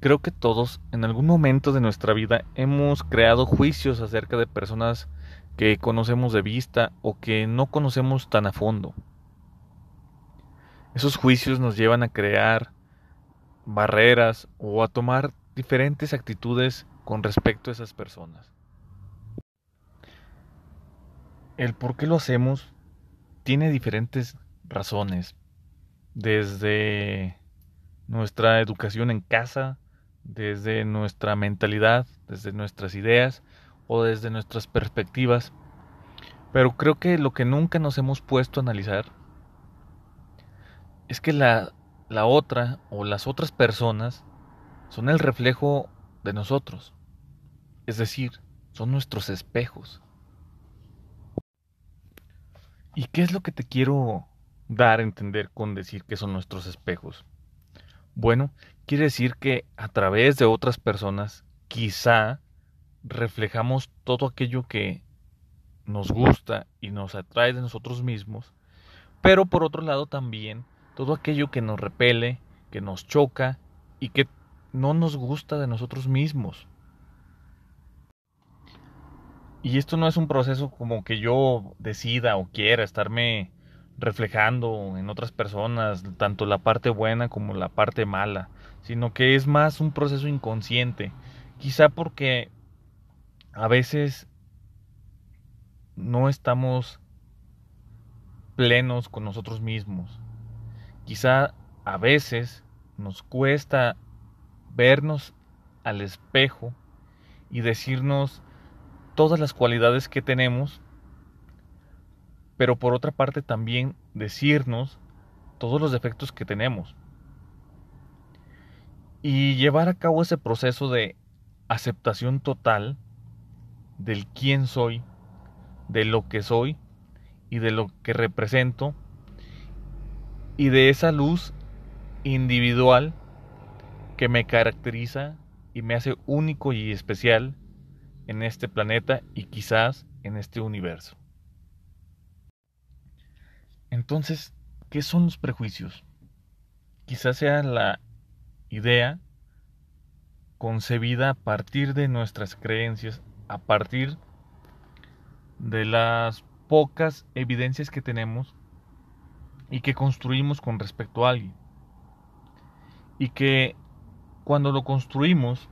Creo que todos en algún momento de nuestra vida hemos creado juicios acerca de personas que conocemos de vista o que no conocemos tan a fondo. Esos juicios nos llevan a crear barreras o a tomar diferentes actitudes con respecto a esas personas. El por qué lo hacemos tiene diferentes razones, desde nuestra educación en casa, desde nuestra mentalidad, desde nuestras ideas o desde nuestras perspectivas. Pero creo que lo que nunca nos hemos puesto a analizar es que la, la otra o las otras personas son el reflejo de nosotros. Es decir, son nuestros espejos. ¿Y qué es lo que te quiero dar a entender con decir que son nuestros espejos? Bueno, quiere decir que a través de otras personas quizá reflejamos todo aquello que nos gusta y nos atrae de nosotros mismos, pero por otro lado también todo aquello que nos repele, que nos choca y que no nos gusta de nosotros mismos. Y esto no es un proceso como que yo decida o quiera estarme reflejando en otras personas tanto la parte buena como la parte mala, sino que es más un proceso inconsciente, quizá porque a veces no estamos plenos con nosotros mismos, quizá a veces nos cuesta vernos al espejo y decirnos todas las cualidades que tenemos pero por otra parte también decirnos todos los defectos que tenemos. Y llevar a cabo ese proceso de aceptación total del quién soy, de lo que soy y de lo que represento y de esa luz individual que me caracteriza y me hace único y especial en este planeta y quizás en este universo. Entonces, ¿qué son los prejuicios? Quizás sea la idea concebida a partir de nuestras creencias, a partir de las pocas evidencias que tenemos y que construimos con respecto a alguien. Y que cuando lo construimos,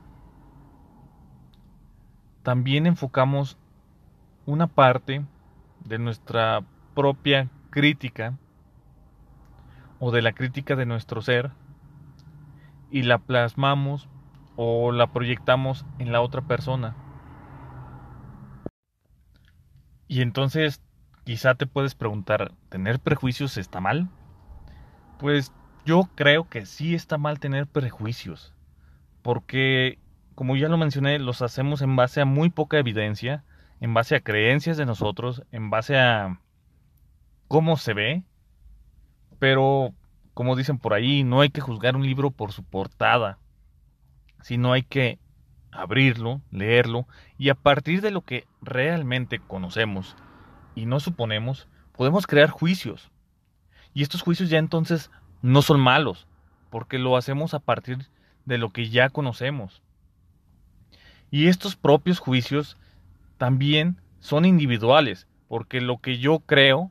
también enfocamos una parte de nuestra propia crítica o de la crítica de nuestro ser y la plasmamos o la proyectamos en la otra persona. Y entonces quizá te puedes preguntar, ¿tener prejuicios está mal? Pues yo creo que sí está mal tener prejuicios, porque como ya lo mencioné, los hacemos en base a muy poca evidencia, en base a creencias de nosotros, en base a cómo se ve, pero como dicen por ahí, no hay que juzgar un libro por su portada, sino hay que abrirlo, leerlo y a partir de lo que realmente conocemos y no suponemos, podemos crear juicios. Y estos juicios ya entonces no son malos, porque lo hacemos a partir de lo que ya conocemos. Y estos propios juicios también son individuales, porque lo que yo creo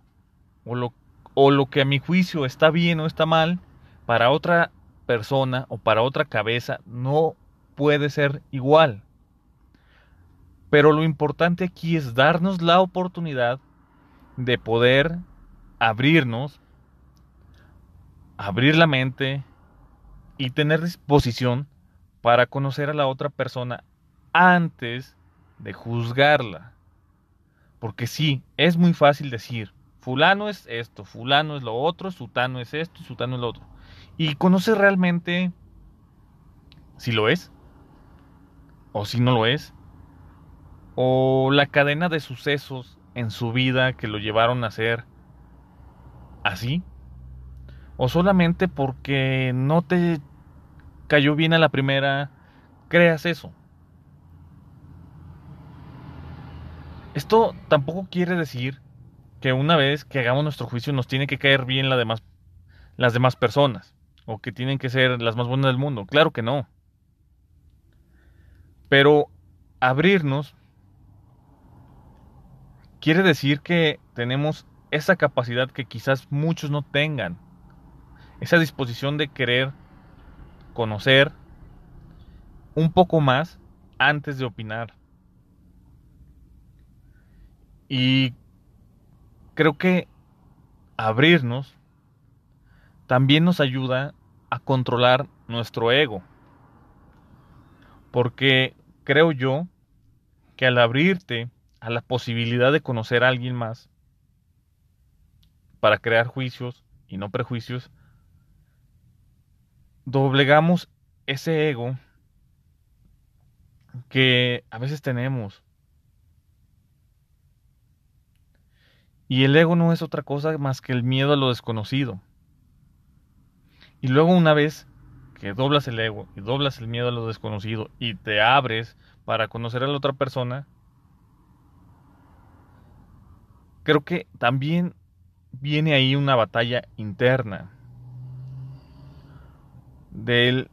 o lo, o lo que a mi juicio está bien o está mal, para otra persona o para otra cabeza no puede ser igual. Pero lo importante aquí es darnos la oportunidad de poder abrirnos, abrir la mente y tener disposición para conocer a la otra persona antes de juzgarla. Porque sí, es muy fácil decir, fulano es esto, fulano es lo otro, sutano es esto, sutano es lo otro. Y conoce realmente si lo es o si no lo es, o la cadena de sucesos en su vida que lo llevaron a ser así, o solamente porque no te cayó bien a la primera, creas eso. Esto tampoco quiere decir que una vez que hagamos nuestro juicio nos tiene que caer bien la demás, las demás personas o que tienen que ser las más buenas del mundo. Claro que no. Pero abrirnos quiere decir que tenemos esa capacidad que quizás muchos no tengan. Esa disposición de querer conocer un poco más antes de opinar. Y creo que abrirnos también nos ayuda a controlar nuestro ego. Porque creo yo que al abrirte a la posibilidad de conocer a alguien más, para crear juicios y no prejuicios, doblegamos ese ego que a veces tenemos. Y el ego no es otra cosa más que el miedo a lo desconocido. Y luego una vez que doblas el ego y doblas el miedo a lo desconocido y te abres para conocer a la otra persona, creo que también viene ahí una batalla interna del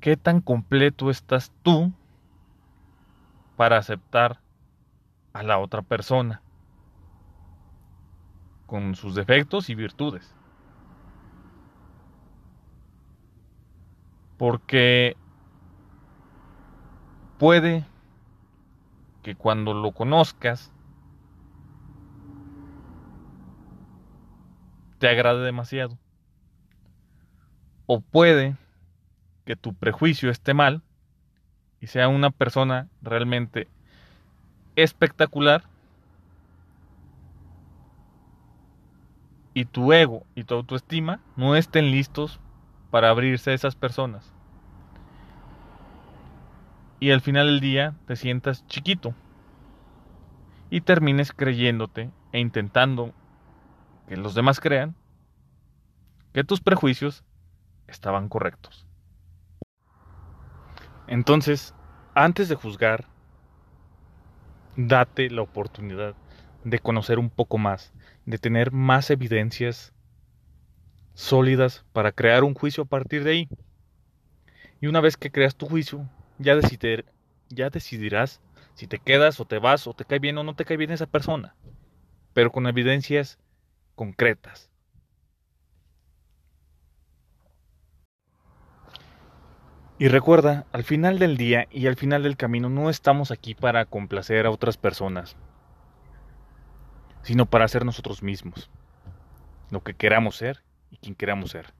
qué tan completo estás tú para aceptar a la otra persona con sus defectos y virtudes. Porque puede que cuando lo conozcas te agrade demasiado. O puede que tu prejuicio esté mal y sea una persona realmente espectacular y tu ego y tu autoestima no estén listos para abrirse a esas personas. Y al final del día te sientas chiquito y termines creyéndote e intentando que los demás crean que tus prejuicios estaban correctos. Entonces, antes de juzgar, date la oportunidad de conocer un poco más, de tener más evidencias sólidas para crear un juicio a partir de ahí. Y una vez que creas tu juicio, ya, ya decidirás si te quedas o te vas o te cae bien o no te cae bien esa persona, pero con evidencias concretas. Y recuerda, al final del día y al final del camino no estamos aquí para complacer a otras personas, sino para ser nosotros mismos, lo que queramos ser y quien queramos ser.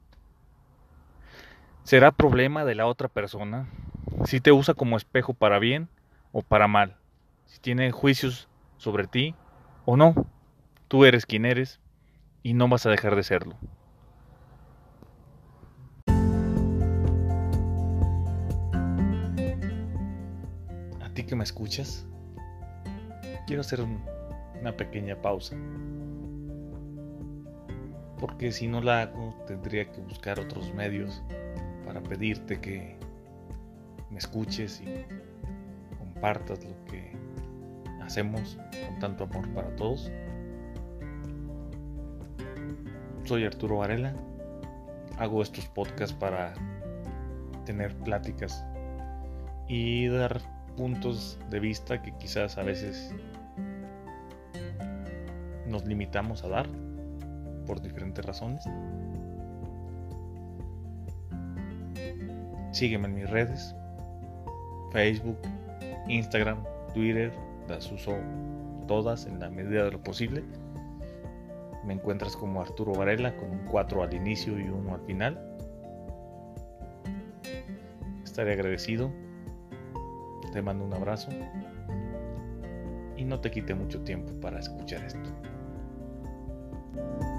Será problema de la otra persona si te usa como espejo para bien o para mal, si tiene juicios sobre ti o no. Tú eres quien eres y no vas a dejar de serlo. A ti que me escuchas, quiero hacer una pequeña pausa. Porque si no la hago, tendría que buscar otros medios para pedirte que me escuches y compartas lo que hacemos con tanto amor para todos. Soy Arturo Varela. Hago estos podcasts para tener pláticas y dar puntos de vista que quizás a veces nos limitamos a dar por diferentes razones. Sígueme en mis redes, Facebook, Instagram, Twitter, las uso todas en la medida de lo posible. Me encuentras como Arturo Varela con un 4 al inicio y 1 al final. Estaré agradecido. Te mando un abrazo. Y no te quite mucho tiempo para escuchar esto. Thank you.